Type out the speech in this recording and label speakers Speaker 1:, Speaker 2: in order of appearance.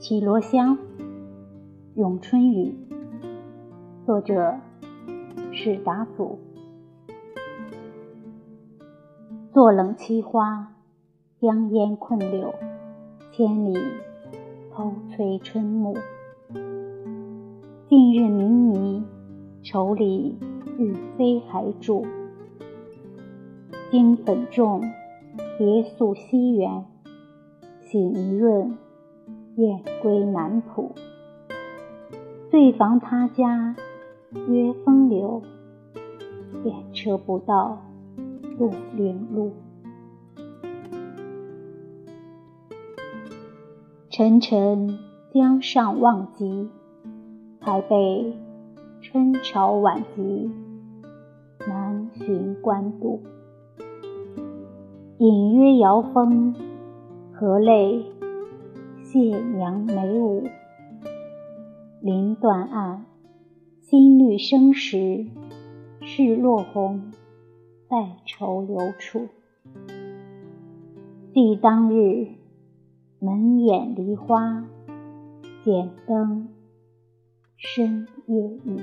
Speaker 1: 绮罗香，咏春雨。作者是达祖。坐冷栖花，江烟困柳，千里偷催春暮。近日明霓，愁里日飞还住。金粉重，别宿西园，洗泥润。燕归南浦，醉房他家约风流，便车不到路陵路。沉沉江上望极，还被春潮晚集，南寻官渡。隐约遥风，何泪？谢娘眉舞，林断岸，新绿生时，是落红，再愁流处。记当日，门掩梨花，剪灯，深夜雨。